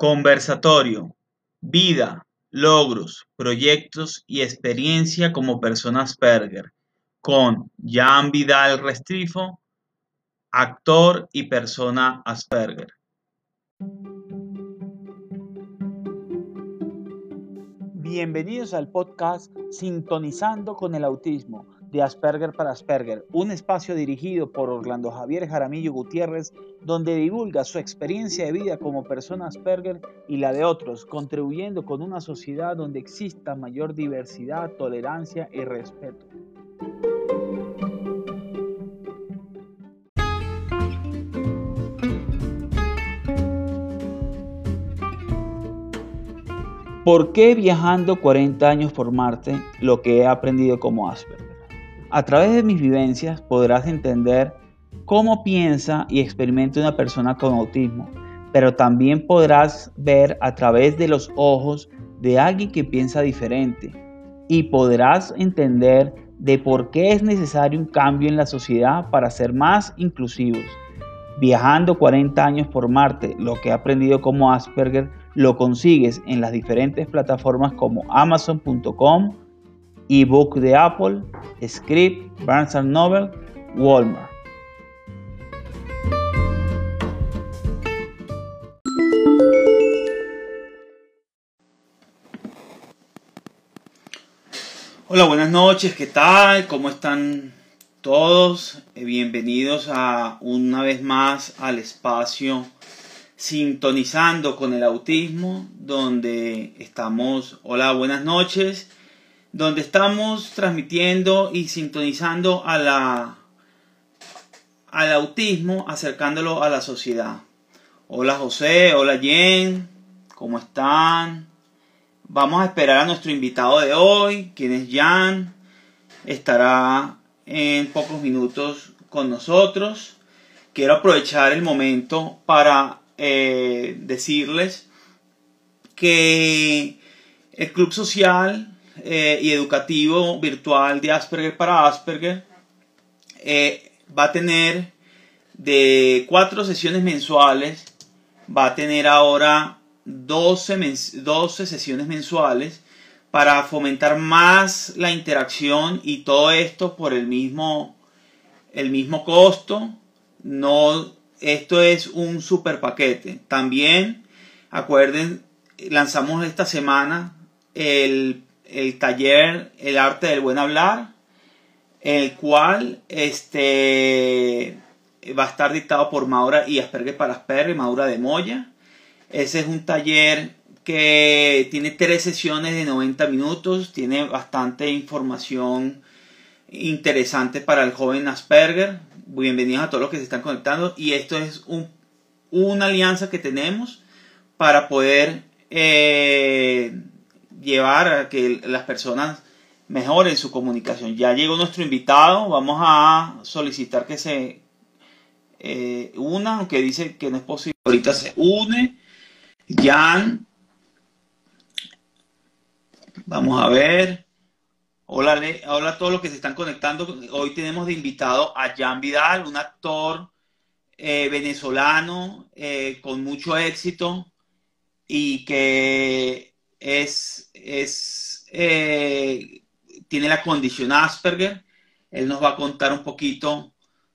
Conversatorio, vida, logros, proyectos y experiencia como persona Asperger, con Jan Vidal Restrifo, actor y persona Asperger. Bienvenidos al podcast Sintonizando con el Autismo de Asperger para Asperger, un espacio dirigido por Orlando Javier Jaramillo Gutiérrez, donde divulga su experiencia de vida como persona Asperger y la de otros, contribuyendo con una sociedad donde exista mayor diversidad, tolerancia y respeto. ¿Por qué viajando 40 años por Marte lo que he aprendido como Asperger? A través de mis vivencias podrás entender cómo piensa y experimenta una persona con autismo, pero también podrás ver a través de los ojos de alguien que piensa diferente y podrás entender de por qué es necesario un cambio en la sociedad para ser más inclusivos. Viajando 40 años por Marte, lo que he aprendido como Asperger lo consigues en las diferentes plataformas como amazon.com, ebook de Apple, Script, Barnes Noble, Walmart. Hola, buenas noches, ¿qué tal? ¿Cómo están todos? Eh, bienvenidos a una vez más al espacio Sintonizando con el Autismo, donde estamos, hola, buenas noches, donde estamos transmitiendo y sintonizando a la, al autismo, acercándolo a la sociedad. Hola José, hola Jen, ¿cómo están? Vamos a esperar a nuestro invitado de hoy, quien es Jan. Estará en pocos minutos con nosotros. Quiero aprovechar el momento para eh, decirles que el Club Social eh, y educativo virtual de Asperger para Asperger eh, va a tener de cuatro sesiones mensuales, va a tener ahora 12, 12 sesiones mensuales para fomentar más la interacción y todo esto por el mismo, el mismo costo. No, esto es un super paquete. También, acuerden, lanzamos esta semana el el taller El arte del buen hablar, el cual este, va a estar dictado por Maura y Asperger para Asperger, Maura de Moya. Ese es un taller que tiene tres sesiones de 90 minutos, tiene bastante información interesante para el joven Asperger. Bienvenidos a todos los que se están conectando y esto es un, una alianza que tenemos para poder eh, llevar a que las personas mejoren su comunicación. Ya llegó nuestro invitado, vamos a solicitar que se eh, una, aunque dice que no es posible. Ahorita se une. Jan. Vamos a ver. Hola, hola a todos los que se están conectando. Hoy tenemos de invitado a Jan Vidal, un actor eh, venezolano eh, con mucho éxito y que es, es eh, tiene la condición Asperger. Él nos va a contar un poquito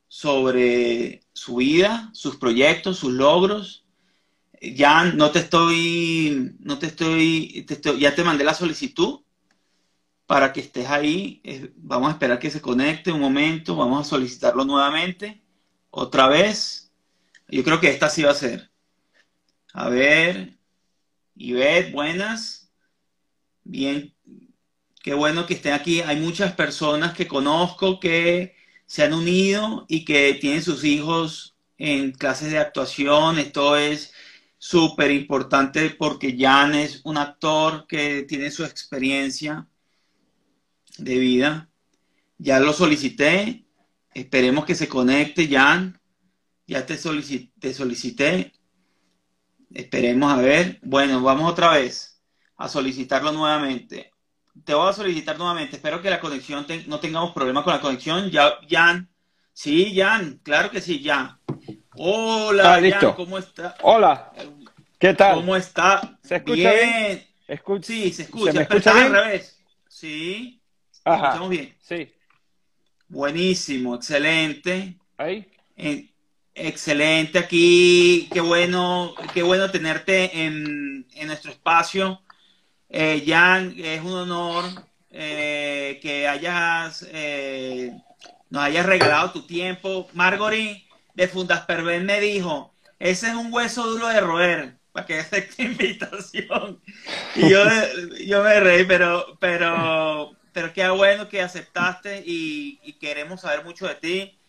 sobre su vida, sus proyectos, sus logros. Ya no te estoy, no te estoy, ya te mandé la solicitud para que estés ahí. Vamos a esperar que se conecte un momento, vamos a solicitarlo nuevamente, otra vez. Yo creo que esta sí va a ser. A ver, Ivette, buenas. Bien, qué bueno que estén aquí. Hay muchas personas que conozco que se han unido y que tienen sus hijos en clases de actuación. Esto es súper importante porque Jan es un actor que tiene su experiencia de vida. Ya lo solicité. Esperemos que se conecte, Jan. Ya te, solicité, te solicité. Esperemos a ver. Bueno, vamos otra vez a solicitarlo nuevamente. Te voy a solicitar nuevamente. Espero que la conexión no tengamos problemas con la conexión. Ya, Jan. Sí, Jan. Claro que sí, Jan. Hola, Jan, ¿cómo está? Hola. ¿Qué tal? ¿Cómo está? ¿Se escucha bien? sí, se escucha. ¿Se me escucha bien? al revés. Sí. Ajá. Escuchamos bien. Sí. Buenísimo, excelente. Ahí. Eh, excelente aquí. Qué bueno, qué bueno tenerte en, en nuestro espacio. Eh, Jan, es un honor eh, que hayas eh, nos hayas regalado tu tiempo. Margory de Fundas Perven me dijo, ese es un hueso duro de roer, para que acepte invitación. Y yo, yo me reí, pero, pero, pero qué bueno que aceptaste y, queremos saber mucho de ti.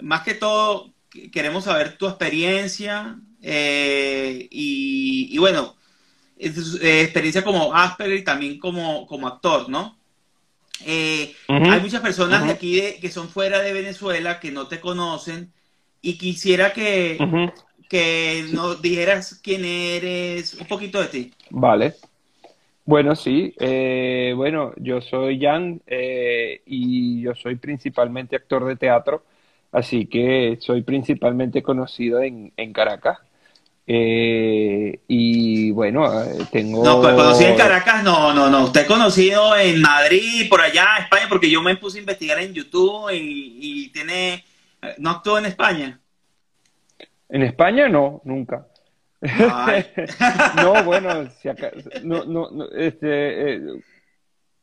Más que todo, queremos saber tu experiencia eh, y, bueno, eh, experiencia como Asperger y también como, como actor, ¿no? Eh, uh -huh. Hay muchas personas uh -huh. de aquí de, que son fuera de Venezuela que no te conocen y quisiera que, uh -huh. que nos dijeras quién eres, un poquito de ti. Vale. Bueno, sí. Eh, bueno, yo soy Jan eh, y yo soy principalmente actor de teatro, así que soy principalmente conocido en, en Caracas. Eh, y bueno, tengo. No, pues conocido en Caracas, no, no, no. Usted conocido en Madrid, por allá, España, porque yo me puse a investigar en YouTube y, y tiene. ¿No actuó en España? En España no, nunca. no, bueno, si acá, no, no, no, este. Eh,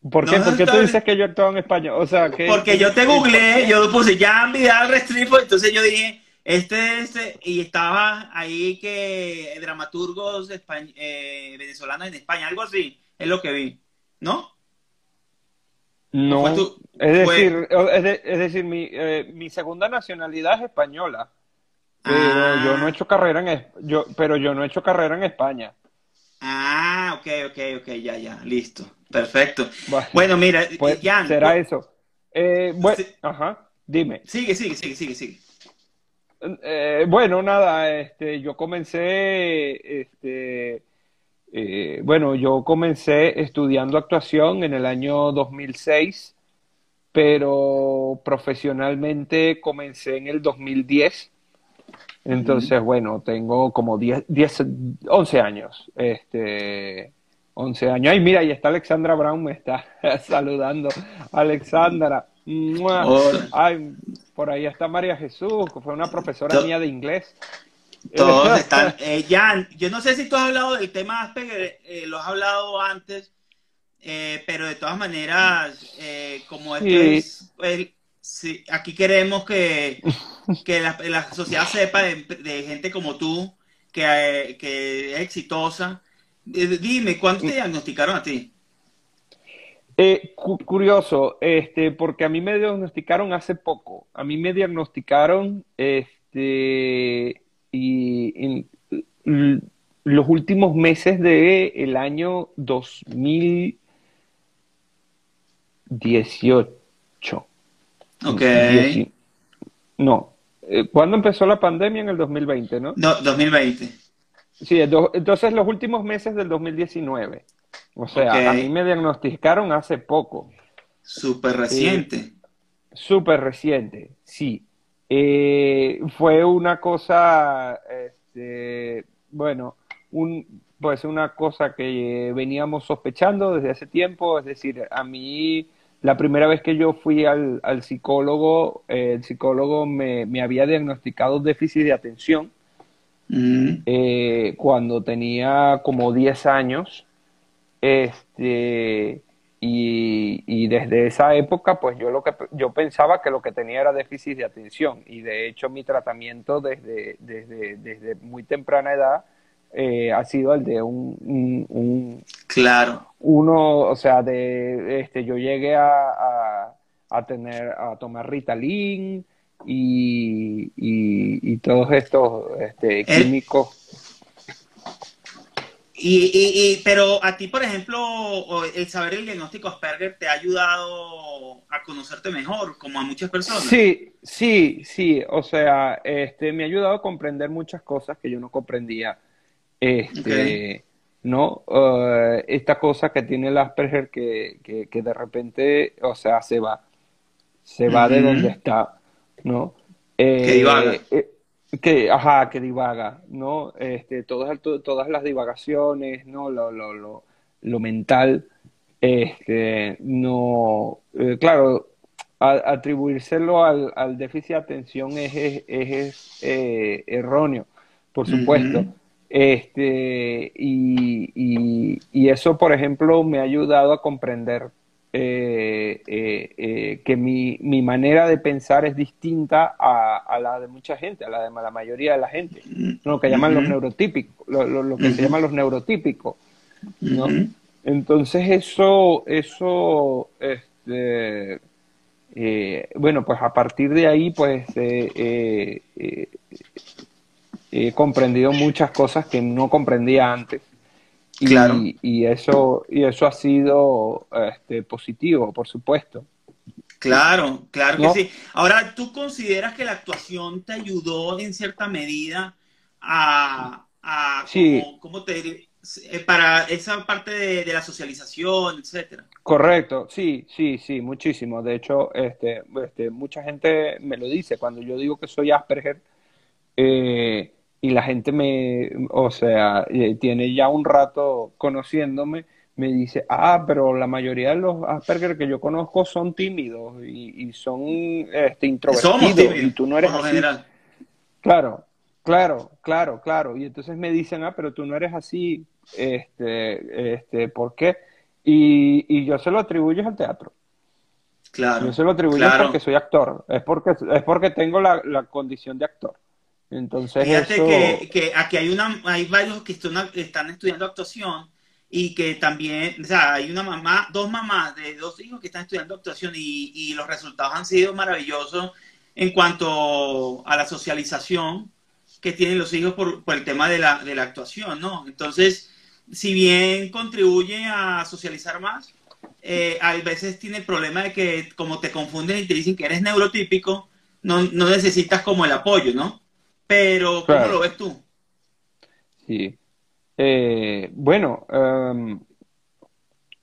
¿Por qué? No, ¿Por qué tú dices que yo actuaba en España? O sea, que. Porque yo te googleé, yo puse Jan Vidal Restrepo, entonces yo dije este, este, y estaba ahí que dramaturgos españ eh, venezolanos en España, algo así, es lo que vi, ¿no? No, es, decir, es, de, es, decir, mi, eh, mi, segunda nacionalidad es española, pero ah. yo no he hecho carrera en yo, pero yo no he hecho carrera en España. Ah, ok, ok, ok, ya, ya, listo, perfecto. Bueno, bueno mira, pues, Jan, será eso. Eh, bueno, sí. ajá, dime. Sigue, sigue, sigue, sigue, sigue. Eh, bueno, nada, este, yo comencé, este, eh, bueno, yo comencé estudiando actuación en el año 2006, pero profesionalmente comencé en el 2010. Entonces, bueno, tengo como 10, 10 11 años. Este, 11 años. Ay, mira, ahí está Alexandra Brown, me está saludando. Alexandra. Ay, por ahí está María Jesús, que fue una profesora mía de inglés. Todos están. Eh, Jan, yo no sé si tú has hablado del tema Asperger, eh, lo has hablado antes, eh, pero de todas maneras, eh, como esto sí. es. El, sí, aquí queremos que, que la, la, sociedad sepa de, de, gente como tú, que, que es exitosa. Dime, ¿cuándo te diagnosticaron a ti? Eh, cu curioso, este, porque a mí me diagnosticaron hace poco. A mí me diagnosticaron, este, y en los últimos meses del el año 2018. Ok. no. Eh, ¿Cuándo empezó la pandemia? En el 2020, ¿no? No, 2020. Sí, entonces los últimos meses del 2019. O sea, okay. a mí me diagnosticaron hace poco. Súper reciente. Eh, Súper reciente, sí. Eh, fue una cosa, este, bueno, un, pues una cosa que veníamos sospechando desde hace tiempo. Es decir, a mí la primera vez que yo fui al, al psicólogo, eh, el psicólogo me, me, había diagnosticado déficit de atención mm. eh, cuando tenía como 10 años. Este, y, y, desde esa época, pues yo lo que yo pensaba que lo que tenía era déficit de atención. Y de hecho, mi tratamiento desde, desde, desde muy temprana edad eh, ha sido el de un, un, un, claro uno o sea de este yo llegué a, a, a tener a tomar Ritalin y, y, y todos estos este, químicos y, y, y, pero a ti, por ejemplo, el saber el diagnóstico Asperger te ha ayudado a conocerte mejor, como a muchas personas. Sí, sí, sí. O sea, este, me ha ayudado a comprender muchas cosas que yo no comprendía. Este, okay. ¿no? Uh, esta cosa que tiene el Asperger que, que, que, de repente, o sea, se va. Se va uh -huh. de donde está, ¿no? Eh, que divaga. Eh, que, ajá, que divaga, ¿no? Este, todas, todas las divagaciones, ¿no? Lo, lo, lo, lo mental, este, no, eh, claro, atribuírselo al, al, déficit de atención es, es, es eh, erróneo, por supuesto. Este, y, y, y, eso, por ejemplo, me ha ayudado a comprender eh, eh, eh, que mi, mi, manera de pensar es distinta a, a, la de mucha gente, a la de la mayoría de la gente, lo que llaman los neurotípicos, lo, lo, que se llaman los neurotípicos, ¿no? Entonces eso, eso, este, eh, bueno, pues a partir de ahí, pues he comprendido muchas cosas que no comprendía antes. Y, claro. y, eso, y eso ha sido este, positivo, por supuesto. Claro, claro que sí. Ahora, ¿tú consideras que la actuación te ayudó en cierta medida a, a sí. ¿cómo, te eh, para esa parte de, de, la socialización, etcétera? Correcto, sí, sí, sí, muchísimo. De hecho, este, este, mucha gente me lo dice cuando yo digo que soy Asperger. Eh, y la gente me, o sea, eh, tiene ya un rato conociéndome, me dice, ah, pero la mayoría de los Asperger que yo conozco son tímidos y, son este, introvertidos y tú no eres así. General. Claro, claro, claro, claro. Y entonces me dicen, ah, pero tú no eres así, este, este, ¿por qué? Y, y yo se lo atribuyo al teatro. Claro. Yo se lo atribuyo porque soy actor, es porque, es porque tengo la, la condición de actor. Entonces, Fíjate que, que, aquí hay, una, hay varios que están, estudiando actuación y que también, o sea, hay una mamá, dos mamás de dos hijos que están estudiando actuación y, y los resultados han sido maravillosos en cuanto a la socialización que tienen los hijos por, por el tema de la, de la actuación, ¿no? Entonces, si bien contribuye a socializar más, eh, a veces tiene el problema de que como te confunden y te dicen que eres neurotípico, no, no necesitas como el apoyo, ¿no? Pero, ¿cómo lo ves tú? Sí. Eh, bueno, um,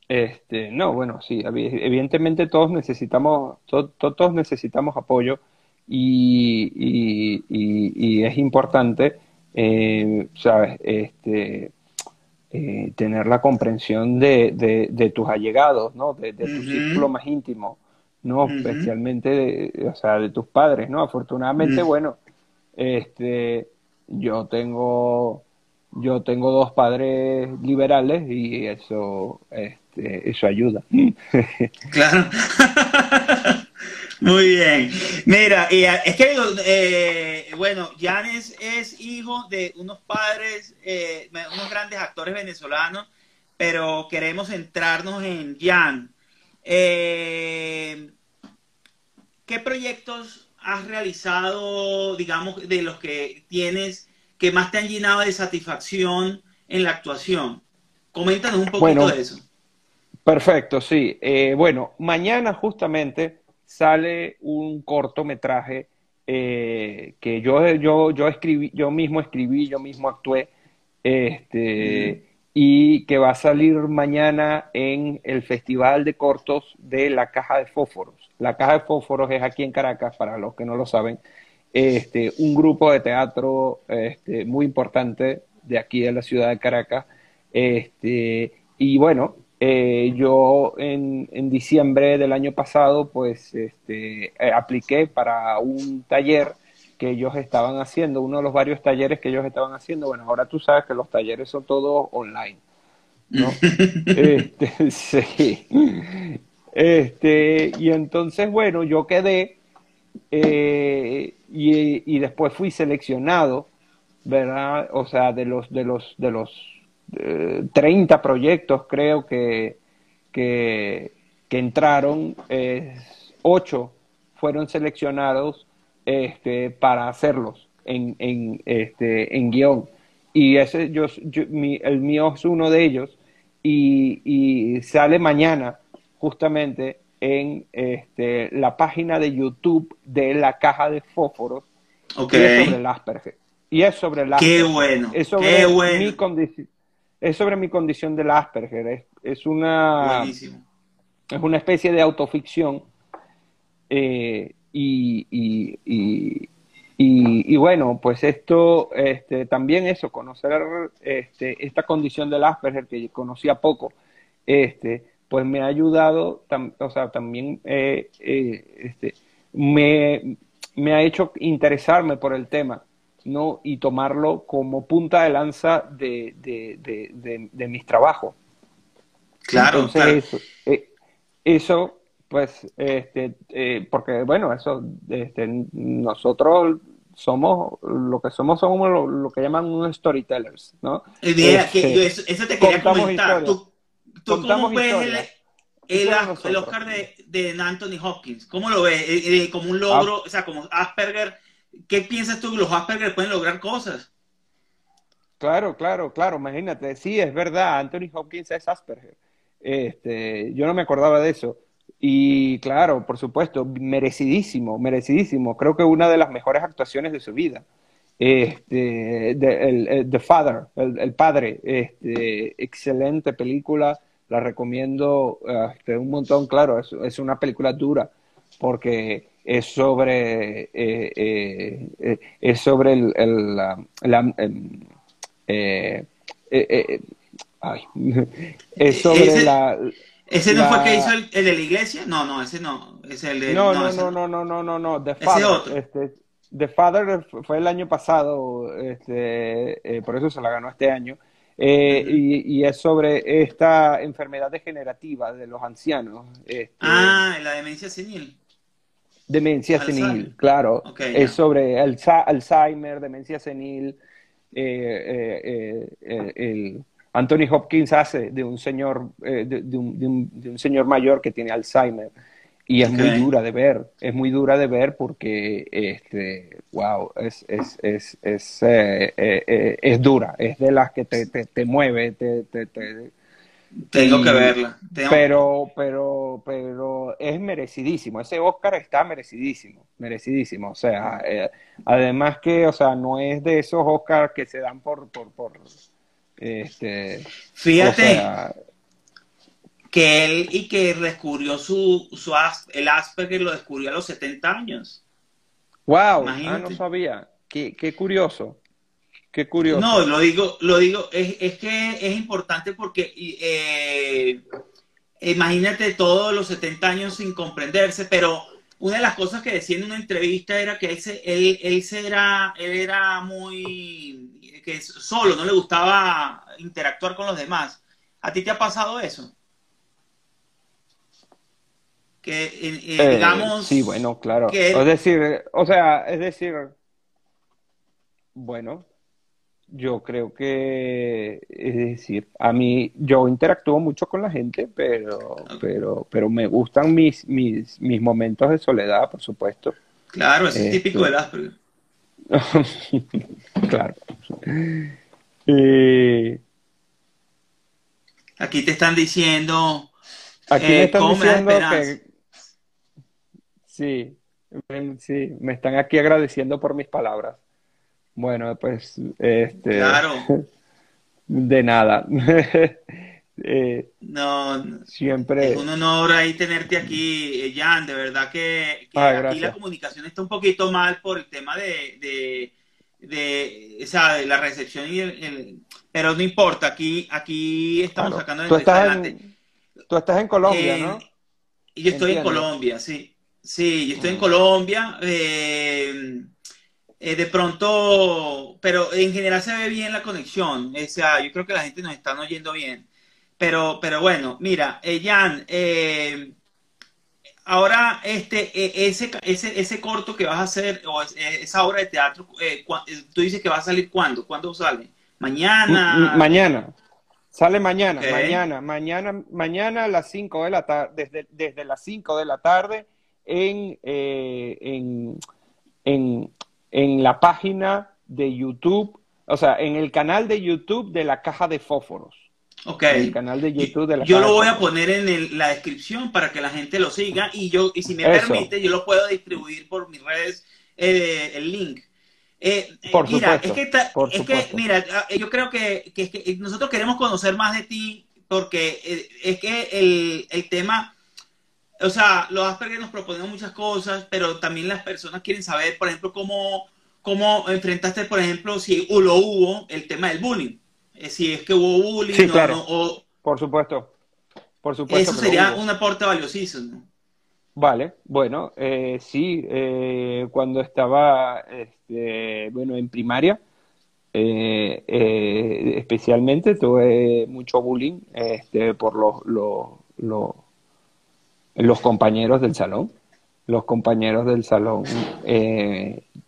este, no, bueno, sí, evidentemente todos necesitamos, todos necesitamos apoyo y, y, es importante, eh, sabes, este, eh, tener la comprensión de, de, tus allegados, ¿no? De, tu círculo más íntimo, ¿no? Especialmente, de, o sea, de tus padres, ¿no? Afortunadamente, bueno, este, yo tengo, yo tengo dos padres liberales y eso, este, eso ayuda. Claro. Muy bien. Mira, es que, eh, bueno, Janes es hijo de unos padres, eh, unos grandes actores venezolanos, pero queremos centrarnos en Jan. Eh, ¿Qué proyectos has realizado, digamos, de los que tienes que más te han llenado de satisfacción en la actuación? Coméntanos un poquito de eso. Perfecto, sí. Eh, bueno, mañana justamente sale un cortometraje eh, que yo, yo, yo escribí, yo mismo escribí, yo mismo actué, este, y que va a salir mañana en el Festival de Cortos de la Caja de Fósforos. La Caja de Fósforos es aquí en Caracas, para los que no lo saben, este, un grupo de teatro este, muy importante de aquí de la ciudad de Caracas. Este, y bueno, eh, yo en, en, diciembre del año pasado, pues este, eh, apliqué para un taller que ellos estaban haciendo, uno de los varios talleres que ellos estaban haciendo. Bueno, ahora tú sabes que los talleres son todos online, ¿no? este, sí. Este, y entonces, bueno, yo quedé eh, y, y, después fui seleccionado, ¿verdad? O sea, de los, de los, de los 30 eh, proyectos creo que, que, que entraron, eh, 8 fueron seleccionados este, para hacerlos en, en, este, en guion. Y ese, yo, el mío es uno de ellos y, y sale mañana justamente en este, la página de YouTube de la caja de fósforos okay. y es sobre el Asperger. Y es sobre el Asperger. Qué bueno. Es sobre, qué bueno. Mi, condición es sobre mi condición del Asperger. Es, es una, Buenísimo. es una especie de autoficción eh, y, y, y, bueno, pues esto, este, también eso, conocer este, esta condición del Asperger que conocía poco, este, pues me ha ayudado, o sea, también eh, eh, este, me, me, ha hecho interesarme por el tema, ¿no? Y tomarlo como punta de lanza de, de, de, mis trabajos. Claro, Entonces, eh, Eso, pues, este, porque, bueno, eso, este, nosotros somos lo que somos somos lo, que llaman unos storytellers, ¿no? Idea, que este, eso te quería comentar. ¿Tú, tú cómo ves el, el, Oscar de, de, Anthony Hopkins? ¿Cómo lo ves? Eh, eh, como un logro, ah. o sea, como Asperger. ¿Qué piensas tú que los Asperger pueden lograr cosas? Claro, claro, claro, imagínate. Sí, es verdad, Anthony Hopkins es Asperger. Este, yo no me acordaba de eso. Y claro, por supuesto, merecidísimo, merecidísimo. Creo que una de las mejores actuaciones de su vida. Este, el, The Father, el, padre, este, excelente película, la recomiendo este, un montón, claro, es, una película dura porque es sobre eh, eh, eh, es sobre el, la, es sobre la ¿Ese no fue el que hizo el, de la iglesia? No, no, ese no. Es el de, no, no, no, no, no, no, no, no, The Father. Este, The Father fue el año pasado, este, eh, por eso se la ganó este año. Eh, y, y, es sobre esta enfermedad degenerativa de los ancianos. Este, ah, la demencia senil. Demencia senil, claro. es sobre Alzheimer, demencia senil, eh, eh el Anthony Hopkins hace de un señor, eh, de, un, señor mayor que tiene Alzheimer y es muy dura de ver, es muy dura de ver porque, este, wow, es, es, es, es, eh, eh, es dura, es de las que te, te, mueve, te, te, Tengo que verla. Pero, pero, pero es merecidísimo. Ese Oscar está merecidísimo, merecidísimo. O sea, además que, o sea, no es de esos Oscars que se dan por, por, por este, Fíjate que él y que descubrió su, su el Asperger lo descubrió a los 70 años. Wow, ah, no sabía. Qué, qué, curioso. Qué curioso. No, lo digo, lo digo, es, es que es importante porque eh, imagínate todos los 70 años sin comprenderse, pero una de las cosas que decía en una entrevista era que él, él, él, era, él era muy que solo, no le gustaba interactuar con los demás. ¿A ti te ha pasado eso? Que, eh, eh, digamos... Sí, bueno, claro. Es decir, o sea, es decir, bueno, yo creo que, es decir, a mí, yo interactúo mucho con la gente, pero, pero, pero me gustan mis, mis, mis momentos de soledad, por supuesto. Claro, es típico de las claro. Aquí te están diciendo. Aquí me eh, están diciendo que. Sí, sí, me están aquí agradeciendo por mis palabras. Bueno, pues, este. Claro. De nada. Eh, no, siempre. Es un honor ahí tenerte aquí, eh, Jan. De verdad que, ah, aquí la comunicación está un poquito mal por el tema de, de, de, la recepción y el, pero no importa. Aquí, aquí estamos sacando el tú estás En, tú estás en Colombia, ¿no? Y yo estoy en Colombia, sí. Sí, yo estoy en Colombia. Eh, de pronto, pero en general se ve bien la conexión. O sea, yo creo que la gente nos está oyendo bien. Pero, pero bueno, mira, eh, Jan, eh, ahora este, e, ese, ese, ese corto que vas a hacer, o esa obra de teatro, eh, tú dices que va a salir cuándo, ¿cuándo sale? Mañana. Mañana. Sale mañana, mañana, mañana, mañana a las 5 de la tarde, desde, desde las 5 de la tarde en, en, en, en la página de YouTube, o sea, en el canal de YouTube de la Caja de Fósforos. Ok. El canal de YouTube de la Yo lo voy a poner en la descripción para que la gente lo siga y yo, y si me permite, yo lo puedo distribuir por mis redes, eh, el link. Eh, por mira, es que, es que, mira, ah, yo creo que, que, nosotros queremos conocer más de ti porque eh, es que el, el tema, o sea, los Asperger nos proponen muchas cosas, pero también las personas quieren saber, por ejemplo, cómo cómo enfrentaste, por ejemplo, si lo hubo, el tema del bullying. Eh, si es que hubo bullying sí, claro. o... Por supuesto. Por supuesto. Eso sería un aporte valiosísimo. Vale, bueno, eh, sí, eh, cuando estaba, este, bueno, en primaria, eh, especialmente tuve mucho bullying este, por los, los, los, compañeros del salón, los compañeros del salón,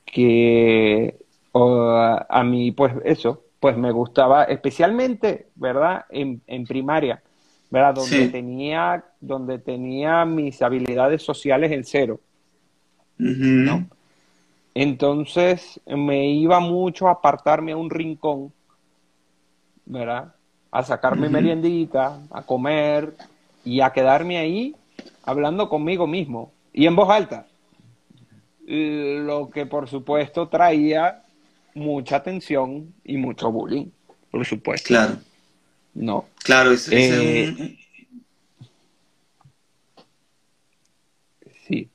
que a mí, pues eso, pues me gustaba, especialmente, ¿verdad? En, en primaria, ¿verdad? Donde, tenía, donde tenía mis habilidades sociales en cero. ¿no? Entonces me iba mucho a apartarme a un rincón, ¿verdad? A sacarme meriendita, a comer y a quedarme ahí hablando conmigo mismo y en voz alta. Lo que por supuesto traía mucha atención y mucho bullying, por supuesto. Claro. No. Claro, es, eh, Sí.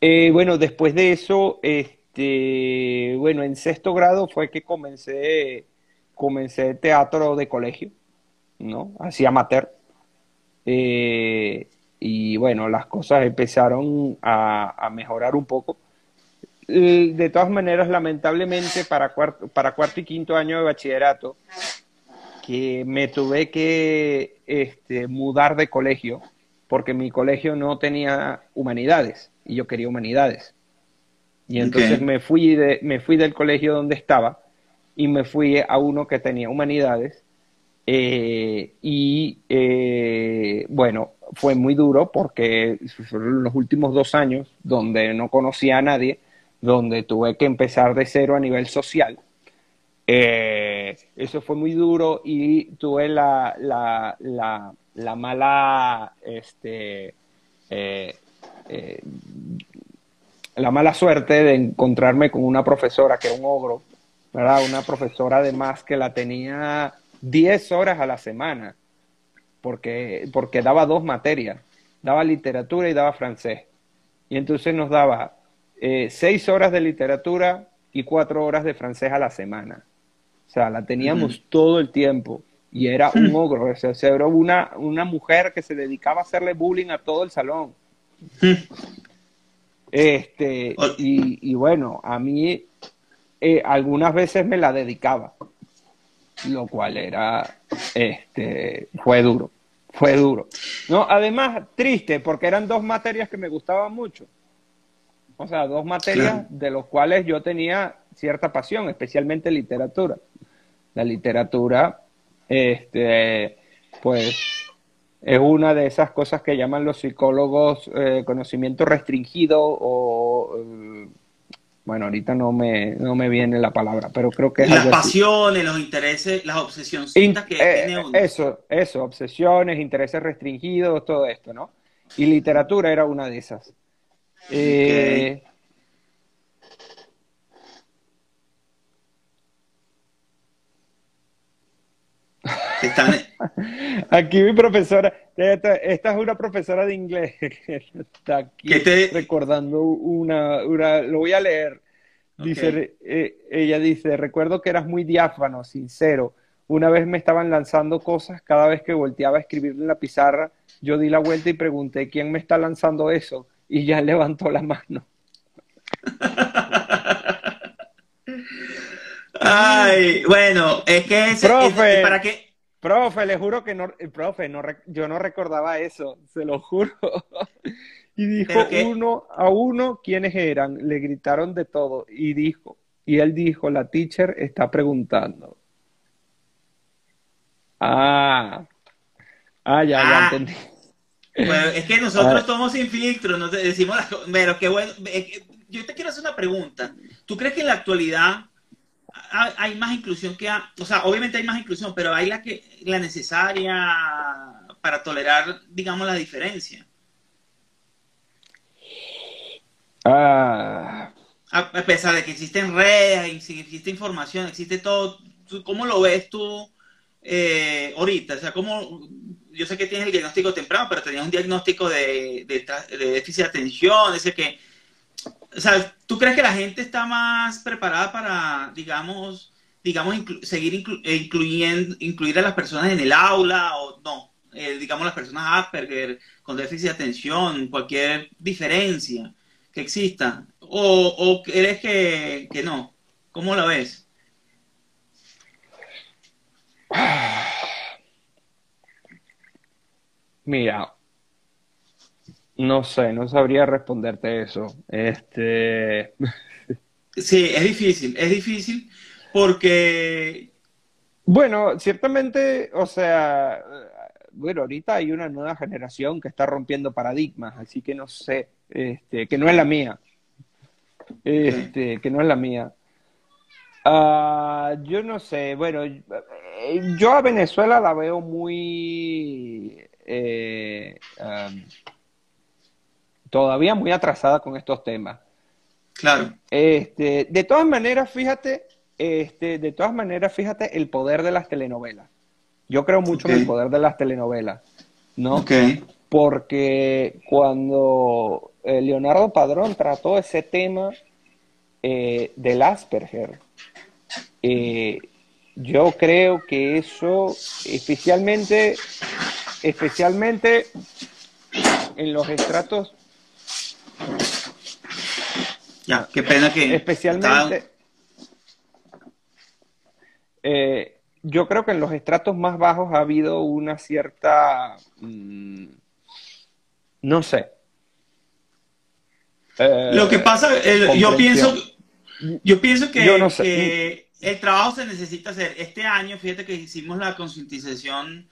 Eh, bueno, después de eso, este, bueno, en sexto grado fue que comencé, comencé teatro de colegio, ¿no? Así amateur. Eh, y bueno, las cosas empezaron a, mejorar un poco. De todas maneras, lamentablemente, para para cuarto y quinto año de bachillerato, que me tuve que este, mudar de colegio porque mi colegio no tenía humanidades y yo quería humanidades. Y entonces me, fui de, me fui del colegio donde estaba y me fui a uno que tenía humanidades. Eh, y eh, bueno, fue muy duro porque fueron los últimos dos años donde no conocía a nadie, donde tuve que empezar de cero a nivel social eh, eso fue muy duro y tuve la, la, la, mala, este, eh, eh, la mala suerte de encontrarme con una profesora que era un ogro, ¿verdad? Una profesora además que la tenía 10 horas a la semana, porque, porque daba dos materias, daba literatura y daba francés. Y entonces nos daba eh, 6 horas de literatura y 4 horas de francés a la semana. O sea, la teníamos todo el tiempo y era un ogro, o sea, era una, una mujer que se dedicaba a hacerle bullying a todo el salón. Este, y, bueno, a mí eh, algunas veces me la dedicaba, lo cual era, este, fue duro, fue duro. No, además, triste, porque eran dos materias que me gustaban mucho. O sea, dos materias de los cuales yo tenía cierta pasión, especialmente literatura. La literatura, este, pues, es una de esas cosas que llaman los psicólogos eh, conocimiento restringido o... Eh, bueno, ahorita no me, no me viene la palabra, pero creo que es Las pasiones, los intereses, las obsesiones que eh, tiene uno. Eso, eso, obsesiones, intereses restringidos, todo esto, ¿no? Y literatura era una de esas. Eh, Aquí mi profesora, esta, es una profesora de inglés que está aquí recordando una, lo voy a leer. Dice, eh, ella dice, recuerdo que eras muy diáfano, sincero. Una vez me estaban lanzando cosas, cada vez que volteaba a escribir en la pizarra, yo di la vuelta y pregunté, ¿quién me está lanzando eso? Y ya levantó la mano. Ay, bueno, es que es, para que Profe, le juro que no, profe, no, yo no recordaba eso, se lo juro. y dijo uno a uno quiénes eran, le gritaron de todo y dijo, y él dijo, la teacher está preguntando. Ah, ah, ya, ya ah. entendí. Bueno, es que nosotros ah. somos sin filtro, nos decimos, pero qué bueno, yo te quiero hacer una pregunta. ¿Tú crees que en la actualidad hay más inclusión que, o sea, obviamente hay más inclusión, pero hay la que la necesaria para tolerar, digamos, la diferencia. Ah. A, pesar de que existen redes, existe información, existe todo, ¿cómo lo ves tú eh, ahorita? O sea, ¿cómo, yo sé que tienes el diagnóstico temprano, pero tenías un diagnóstico de, déficit de atención, ese que o sea, ¿tú crees que la gente está más preparada para, digamos, digamos, seguir eh, incluyendo, incluir a las personas en el aula o no? Eh, digamos, las personas Asperger, con déficit de atención, cualquier diferencia que exista. ¿O, crees que, que no? ¿Cómo la ves? Mira, no sé, no sabría responderte eso. Este. Sí, es difícil, es difícil porque. Bueno, ciertamente, o sea, bueno, ahorita hay una nueva generación que está rompiendo paradigmas, así que no sé, este, que no es la mía. Este, que no es la mía. Ah, yo no sé, bueno, yo a Venezuela la veo muy eh, todavía muy atrasada con estos temas. Claro. Este, de todas maneras, fíjate, este, de todas maneras, fíjate el poder de las telenovelas. Yo creo mucho en el poder de las telenovelas, ¿no? Porque cuando eh, Leonardo Padrón trató ese tema eh, del Asperger, eh, yo creo que eso, especialmente, especialmente en los estratos ya, qué pena que... Especialmente... Eh, yo creo que en los estratos más bajos ha habido una cierta... Mm, no sé. Lo que pasa, yo pienso, yo pienso que, el trabajo se necesita hacer. Este año, fíjate que hicimos la concientización,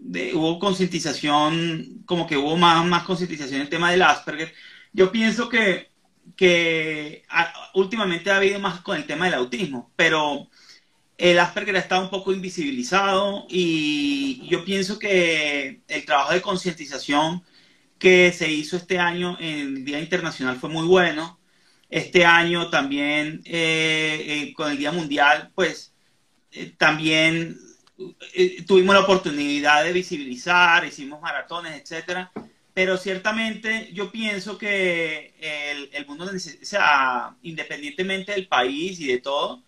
de, hubo concientización, como que hubo más, más concientización en el tema del Asperger. Yo pienso que que últimamente ha habido más con el tema del autismo, pero el Asperger ha estado un poco invisibilizado y yo pienso que el trabajo de concientización que se hizo este año en el Día Internacional fue muy bueno. Este año también eh, eh, con el Día Mundial, pues eh, también tuvimos la oportunidad de visibilizar, hicimos maratones, etcétera pero ciertamente yo pienso que el, el mundo, o sea, independientemente del país y de todo,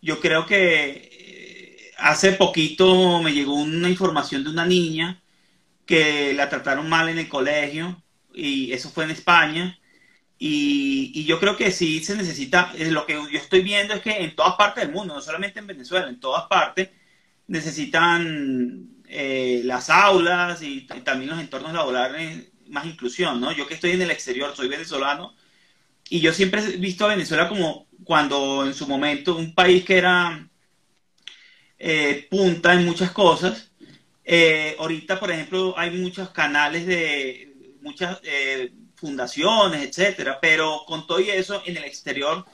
yo creo que eh, hace poquito me llegó una información de una niña que la trataron mal en el colegio y eso fue en España. Y, y, yo creo que sí se necesita, eh, lo que yo estoy viendo es que en todas partes del mundo, no solamente en Venezuela, en todas partes, necesitan eh, las aulas y, también los entornos laborales más inclusión, ¿no? Yo que estoy en el exterior, soy venezolano, y yo siempre he visto a Venezuela como cuando en su momento un país que era eh, punta en muchas cosas. Eh, ahorita, por ejemplo, hay muchos canales de muchas fundaciones, etcétera, pero con todo y eso en el exterior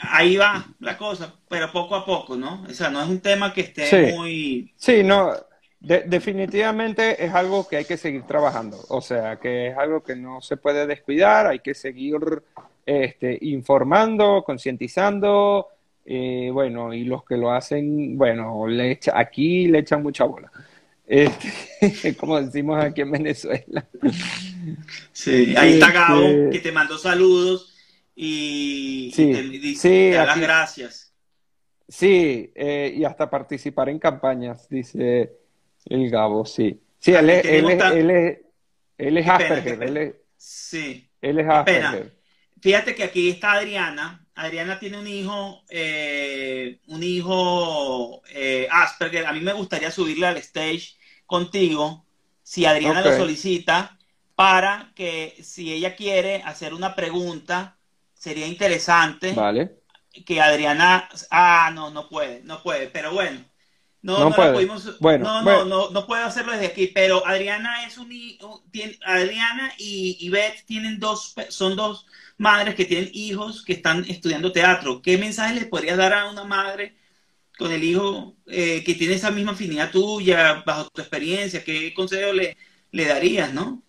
ahí va la cosa, pero poco a poco, ¿no? O sea, no es un tema que esté muy... Sí, no, definitivamente es algo que hay que seguir trabajando, o sea, que es algo que no se puede descuidar, hay que seguir este, informando, concientizando, eh, bueno, y los que lo hacen, bueno, le echa, aquí le echan mucha bola. Este, como decimos aquí en Venezuela. Sí, ahí está Gabo, este, que te mandó saludos y, sí, te, las gracias. Sí, eh, y hasta participar en campañas, dice el Gabo, sí. Sí, él es, él, es, él, es, Asperger. Él es, sí. Él es Asperger. Fíjate que aquí está Adriana. Adriana tiene un hijo, eh, un hijo eh, Asperger. A mí me gustaría subirle al stage contigo, si Adriana lo solicita, para que si ella quiere hacer una pregunta sería interesante que Adriana, ah, no, no puede, no puede, pero bueno, no, no, puede. no, no, no, no, puedo hacerlo desde aquí, pero Adriana es un, tiene, Adriana y, y Beth tienen dos, son dos madres que tienen hijos que están estudiando teatro. ¿Qué mensaje le podrías dar a una madre con el hijo eh, que tiene esa misma afinidad tuya, bajo tu experiencia? ¿Qué consejo le, le darías, no?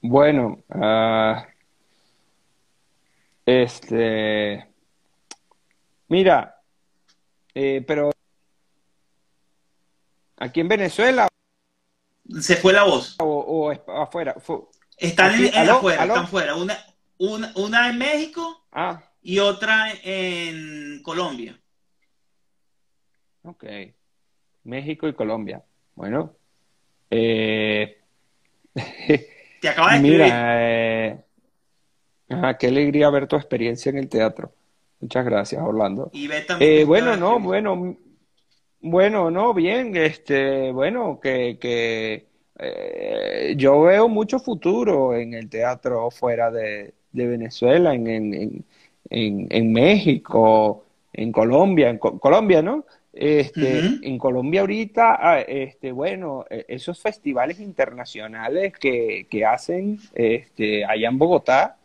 Bueno, uh, este, mira, eh, pero aquí en Venezuela. Se fue la voz. O, afuera. están en, afuera, están fuera. Una, Una, una en México Ah, y otra en Colombia. ok. México y Colombia. Bueno. Eh, Te acabas de escribir. mira, eh, ajá, qué alegría ver tu experiencia en el teatro. Muchas gracias, Orlando. Y ve también Eh, bueno, no, bueno, bueno, no, bien, este, bueno, que, que eh, yo veo mucho futuro en el teatro fuera de, de Venezuela, en, en, en, en- México, en Colombia, en Co- Colombia, ¿no? Este, en Colombia ahorita, ah, este, bueno, eh, esos festivales internacionales que, que hacen este, allá en Bogotá,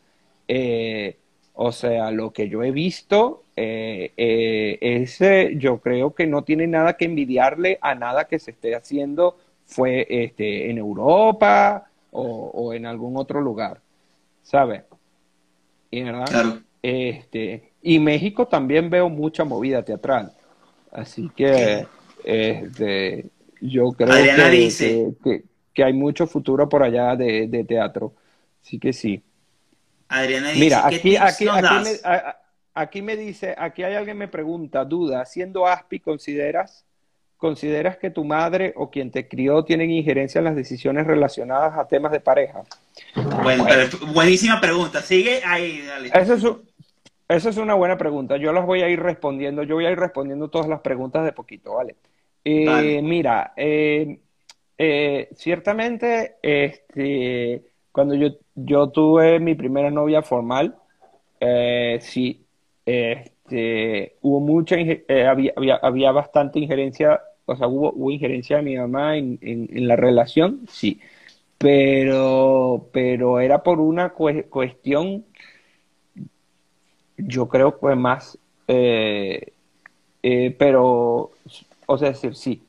eh, o sea, lo que yo he visto eh, eh, es, yo creo que no tiene nada que envidiarle a nada que se esté haciendo fue este, en Europa o, o en algún otro lugar, ¿sabes? Y verdad, Claro. este, y México también veo mucha movida teatral, así que este, yo creo Adriana que, dice, que, que- que hay mucho futuro por allá de, de teatro, así que sí. Adriana dice, Mira, ¿qué aquí, aquí, nos aquí me, das? a- a- aquí me dice, aquí hay alguien me pregunta, duda, siendo ASPI, ¿consideras, consideras que tu madre o quien te crió tienen injerencia en las decisiones relacionadas a temas de pareja? Bueno, pero buenísima pregunta. Sigue ahí, dale. Esa es, esa es una buena pregunta. Yo las voy a ir respondiendo, yo voy a ir respondiendo todas las preguntas de poquito, ¿vale? Eh, Vale. mira, eh, eh, ciertamente, este, cuando yo, yo tuve mi primera novia formal, eh, sí, este, hubo mucha, eh, había, había, había bastante injerencia, o sea, hubo, hubo injerencia de mi mamá en, en, la relación, sí, pero, pero era por una cue- cuestión, yo creo que más, eh, eh, pero, o sea, sí,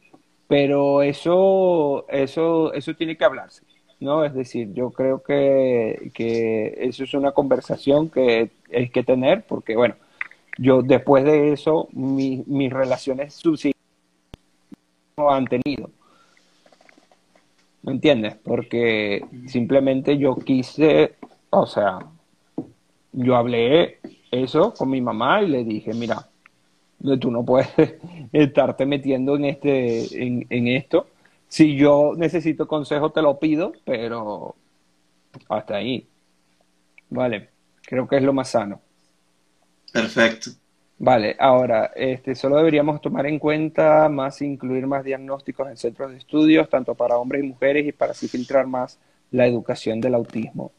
pero eso, eso, eso tiene que hablarse, ¿no? Es decir, yo creo que, que eso es una conversación que hay que tener, porque bueno, yo después de eso, mi- mis relaciones subsiguientes no han tenido, ¿me entiendes? Porque simplemente yo quise, o sea, yo hablé eso con mi mamá y le dije, mira, tú no puedes estarte metiendo en este, en, en esto. Si yo necesito consejo, te lo pido, pero hasta ahí. Vale, creo que es lo más sano. Perfecto. Vale, ahora, este, solo deberíamos tomar en cuenta más, incluir más diagnósticos en centros de estudios, tanto para hombres y mujeres, y para así filtrar más la educación del autismo.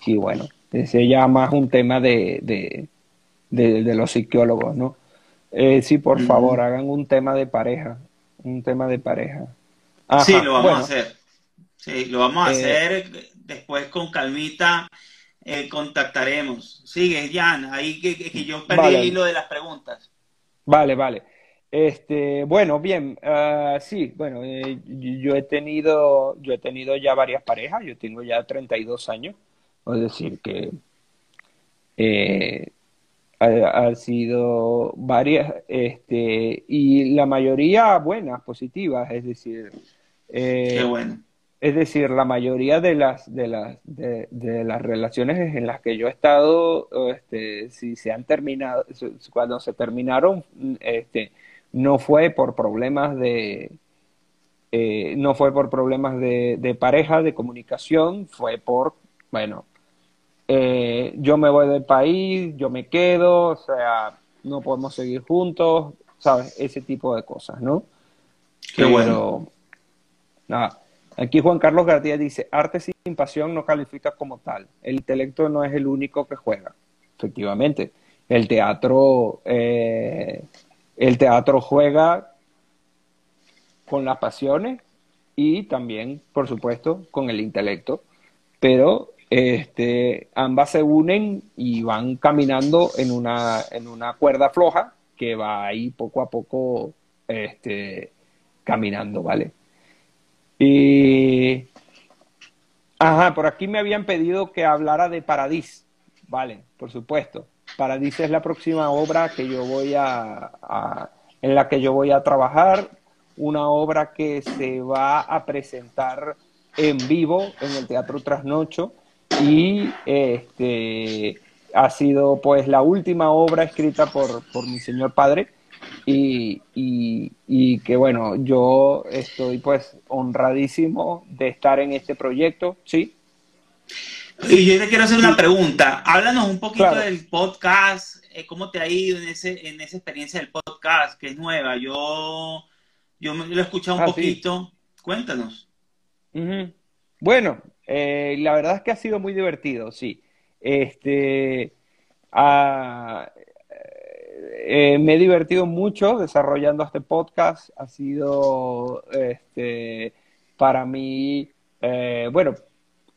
Sí, bueno, ese ya más un tema de, de, de, de los psicólogos, ¿no? Eh, sí, por favor, hagan un tema de pareja, un tema de pareja. Sí, lo vamos bueno, a hacer. Sí, lo vamos a eh, hacer. Después con calmita eh, contactaremos. Sigue, Jan, ahí que, yo perdí el vale. hilo de las preguntas. Vale, vale. Este, bueno, bien, ah, sí, bueno, eh, yo he tenido, yo he tenido ya varias parejas, yo tengo ya 32 años, es decir, que eh, ha, ha sido varias, este, y la mayoría buenas, positivas, es decir, Qué eh, bueno. es decir, la mayoría de las, de las, de, de las relaciones en las que yo he estado, este, si se han terminado, cuando se terminaron, este, no fue por problemas de, eh, no fue por problemas de, de pareja, de comunicación, fue por, bueno, eh, yo me voy del país, yo me quedo, o sea, no podemos seguir juntos, ¿sabes? Ese tipo de cosas, ¿no? Qué bueno. Nada. Aquí Juan Carlos García dice, arte sin pasión no califica como tal. El intelecto no es el único que juega. Efectivamente, el teatro, eh, el teatro juega con las pasiones y también, por supuesto, con el intelecto. Pero este, ambas se unen y van caminando en una, en una cuerda floja que va ahí poco a poco este, caminando, ¿vale? Y, ajá, por aquí me habían pedido que hablara de Paradis, ¿vale? Por supuesto. Paradis es la próxima obra que yo voy a, a- en la que yo voy a trabajar, una obra que se va a presentar en vivo en el Teatro Trasnocho y este, ha sido pues la última obra escrita por, por mi señor padre y, y, que bueno, yo estoy pues honradísimo de estar en este proyecto, ¿sí? Y yo te quiero hacer una pregunta. Háblanos un poquito del podcast, eh, cómo te ha ido en, ese, en esa experiencia del podcast, que es nueva. Yo, yo lo he escuchado un ah, poquito. Cuéntanos. Bueno, eh, la verdad es que ha sido muy divertido, sí. Este, ah, eh, me he divertido mucho desarrollando este podcast. Ha sido este, para mí, eh, bueno,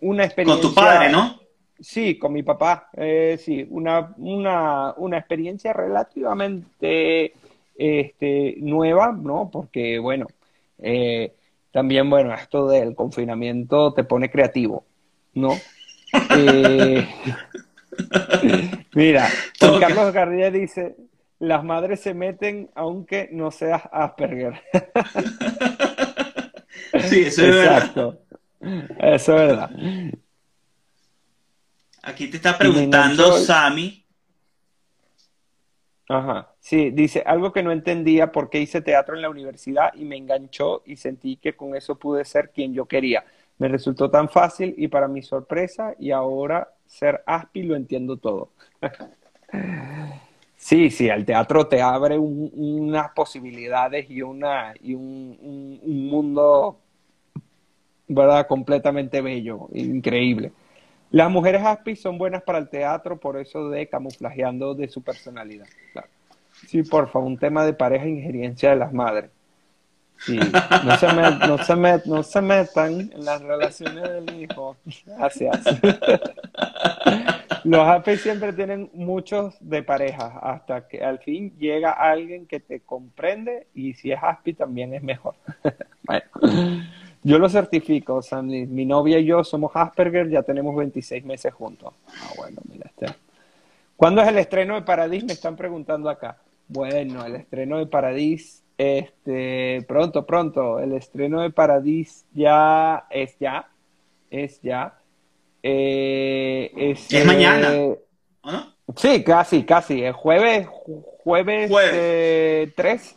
una experiencia. Con tu padre, ¿no? Sí, con mi papá. Eh, sí, una, una, una, experiencia relativamente este, nueva, ¿no? Porque, bueno, también, bueno, esto del confinamiento te pone creativo, ¿no? mira, Juan Carlos García dice, las madres se meten aunque no seas Asperger. sí, eso es Exacto. Eso es verdad. Aquí te está preguntando Sami. Ajá. Sí, dice algo que no entendía porque hice teatro en la universidad y me enganchó y sentí que con eso pude ser quien yo quería. Me resultó tan fácil y para mi sorpresa y ahora ser aspi lo entiendo todo. Sí, sí, el teatro te abre unas posibilidades y, una, y un, mundo, ¿verdad? Completamente bello, increíble. Las mujeres aspis son buenas para el teatro por eso de camuflajeando de su personalidad. Sí, por favor, un tema de pareja e injerencia de las madres. Sí, no se, no, se no se metan en las relaciones del hijo. Gracias. Los AP siempre tienen muchos de pareja, hasta que al fin llega alguien que te comprende y si es Aspi también es mejor. bueno, yo lo certifico, Sandy. Mi novia y yo somos Asperger, ya tenemos 26 meses juntos. Ah, bueno, mira este. ¿Cuándo es el estreno de Paradis? Me están preguntando acá. Bueno, el estreno de Paradis, este, pronto, pronto. El estreno de Paradis ya es ya, es ya. Eh, es, mañana. no? Sí, casi, casi. El jueves, jueves, jueves. 3. Eh,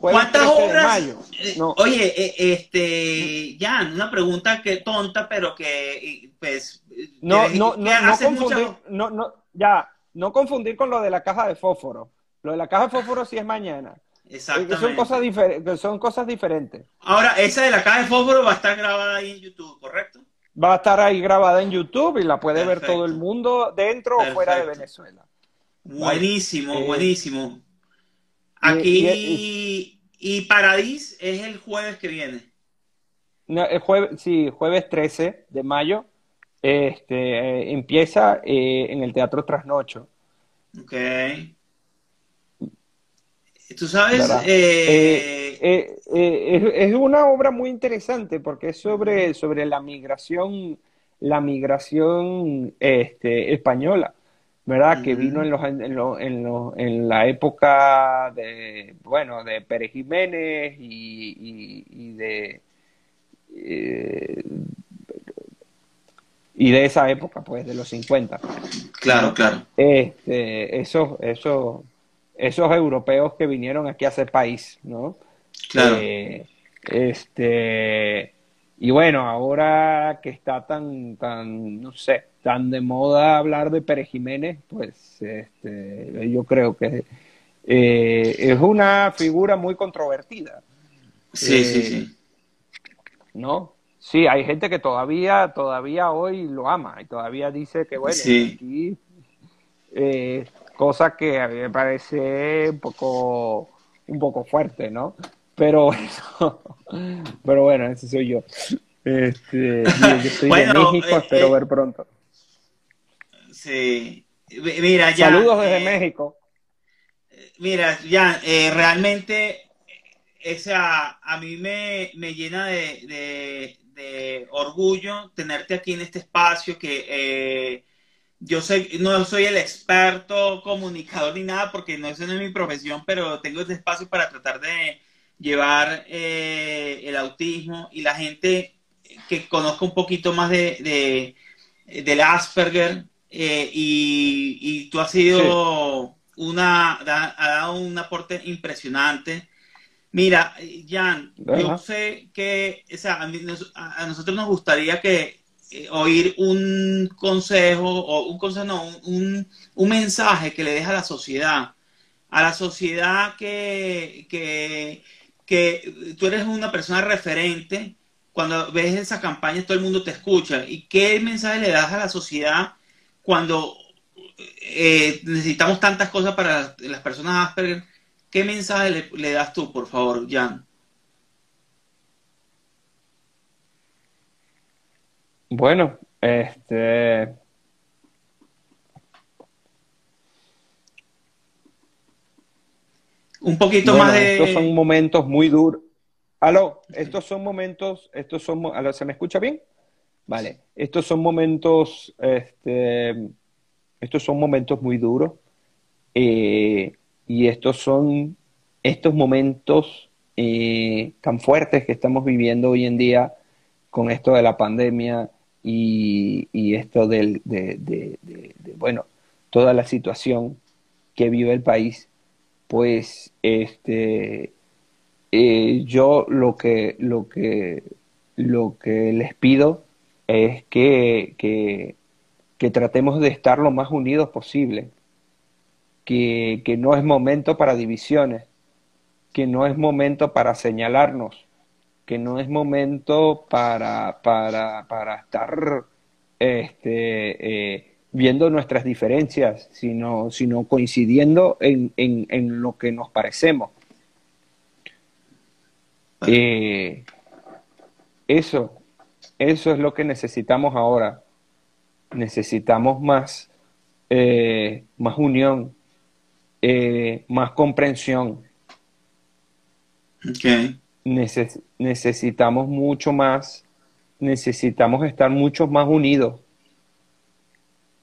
¿Cuántas obras? Eh, oye, este, ya, una pregunta que tonta, pero que, pues. No, no, no, no confundir, no, no, ya, no confundir con lo de la caja de fósforo. Lo de la caja de fósforo sí es mañana. Exactamente. Son cosas, son cosas diferentes. Ahora, esa de la caja de fósforo va a estar grabada ahí en YouTube, ¿correcto? Va a estar ahí grabada en YouTube y la puede ver todo el mundo dentro o fuera de Venezuela. Buenísimo, eh, buenísimo. Aquí y, Paradis es el jueves que viene. el jueves, sí, jueves 13 de mayo. Este, eh, empieza eh, en el Teatro Trasnocho. Ok. Tú sabes, eh, eh, eh, es, una obra muy interesante porque es sobre, sobre la migración, la migración este, española, ¿verdad? Que vino en, los, en, en, la época de, bueno, de Pérez Jiménez y, de... y de esa época, pues, de los 50. Claro, claro. Este, eso, eso esos europeos que vinieron aquí a hacer país, ¿no? Claro. Eh, este, y bueno, ahora que está tan, tan, no sé, tan de moda hablar de Pérez Jiménez, pues este, yo creo que eh, es una figura muy controvertida. Sí, sí, sí. Eh, ¿No? Sí, hay gente que todavía, todavía hoy lo ama y todavía dice que, bueno, sí. aquí cosa que a mí me parece un poco, un poco fuerte, ¿no? Pero, pero bueno, ese soy yo. Este, yo estoy en México, eh, espero eh, ver pronto. Sí, mira, ya. Saludos desde eh, México. Mira, ya, realmente, esa, a mí me, me llena de, de, de, orgullo tenerte aquí en este espacio que yo no soy el experto comunicador ni nada porque no, eso no es mi profesión, pero tengo este espacio para tratar de llevar eh, el autismo y la gente que conozca un poquito más de, del Asperger y, tú has sido una, ha dado un aporte impresionante. Mira, Jan, yo sé que a, nosotros nos gustaría que oír un consejo o un consejo, no, un, un, mensaje que le deja a la sociedad, a la sociedad que, que, que tú eres una persona referente cuando ves esas campañas todo el mundo te escucha. ¿Y qué mensaje le das a la sociedad cuando eh, necesitamos tantas cosas para las, personas Asperger? ¿Qué mensaje le, das tú, por favor, Jan? Bueno, este... Un poquito más de... Estos son momentos muy duros. Aló, estos son momentos, estos son, ¿se me escucha bien? Vale, estos son momentos, este, estos son momentos muy duros eh, y estos son estos momentos eh, tan fuertes que estamos viviendo hoy en día con esto de la pandemia y, esto del, de, bueno, toda la situación que vive el país, pues este, eh, yo lo que, lo, que, lo que les pido es que, que, tratemos de estar lo más unidos posible, que, que no es momento para divisiones, que no es momento para señalarnos, que no es momento para, para, para estar este, eh, viendo nuestras diferencias, sino, sino coincidiendo en, en, en lo que nos parecemos. Eh, eso, eso es lo que necesitamos ahora. Necesitamos más, eh, más unión, eh, más comprensión. necesitamos mucho más, necesitamos estar muchos más unidos.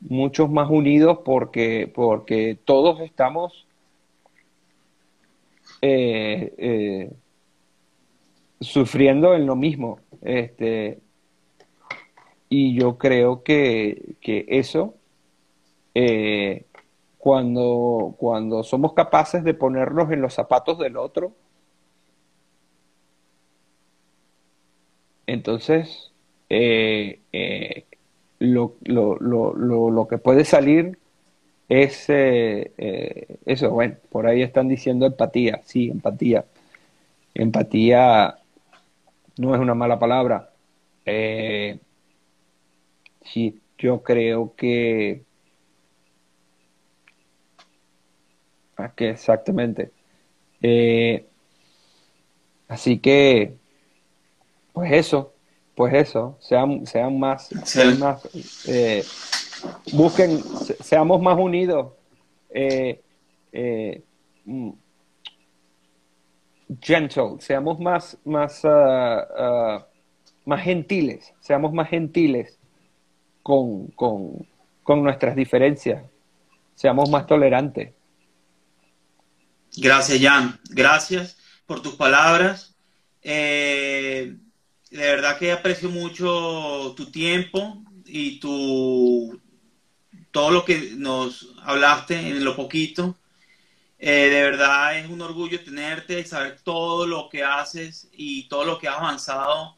Muchos más unidos porque, porque todos estamos sufriendo en lo mismo. Este, y yo creo que, que eso, eh, cuando, cuando somos capaces de ponernos en los zapatos del otro, entonces eh, eh, lo, lo, lo, lo, que puede salir es eso, bueno, por ahí están diciendo empatía, sí, empatía. Empatía no es una mala palabra. Eh, sí, yo creo que... Ah, que exactamente. Eh, así que, pues eso, pues eso, sean, sean más, sean más eh, busquen, seamos más unidos. Mm, gentle, seamos más, más, ah, ah, más gentiles, seamos más gentiles con, con, con, nuestras diferencias, seamos más tolerantes. Gracias, Jan. Gracias por tus palabras. Eh, de verdad que aprecio mucho tu tiempo y tu todo lo que nos hablaste en lo poquito. Eh, de verdad es un orgullo tenerte y saber todo lo que haces y todo lo que has avanzado,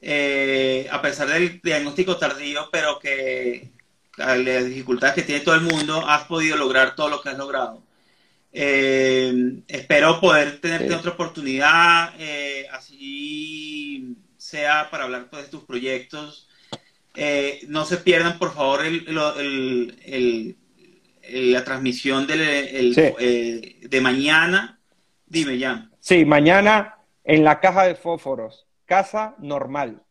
eh, a pesar del diagnóstico tardío, pero que las dificultades que tiene todo el mundo, has podido lograr todo lo que has logrado. Eh, espero poder tenerte otra oportunidad, así sea para hablar pues, de tus proyectos. no se pierdan, por favor, el la transmisión de, eh, de mañana. Dime, ya. Sí, mañana en la caja de fósforos, casa normal.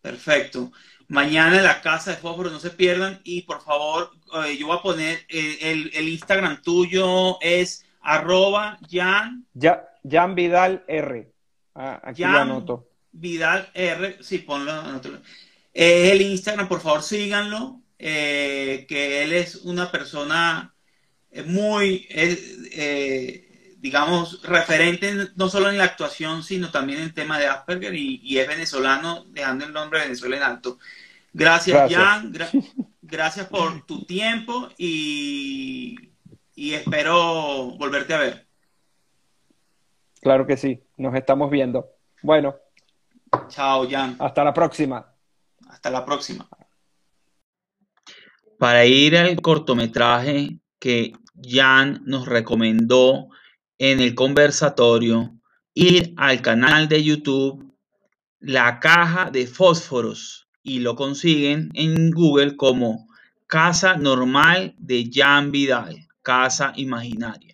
Perfecto. Mañana en la casa de fósforos, no se pierdan. Y por favor, eh, yo voy a poner eh, el, Instagram tuyo es arroba Jan. Ya, Jan Vidal R. Ah, aquí lo anoto. Vidal R, sí, ponlo. Es el Instagram, por favor, síganlo. Eh, que él es una persona eh, muy, eh, digamos, referente no solo en la actuación, sino también en tema de Asperger y, es venezolano, dejando el nombre de Venezuela en alto. Gracias, Jan. gracias por tu tiempo y, y espero volverte a ver. Claro que sí, nos estamos viendo. Bueno. Chao, Jan. Hasta la próxima. Hasta la próxima. Para ir al cortometraje que Jan nos recomendó en el conversatorio, ir al canal de YouTube La Caja de Fósforos y lo consiguen en Google como Casa Normal de Jan Vidal, Casa Imaginaria.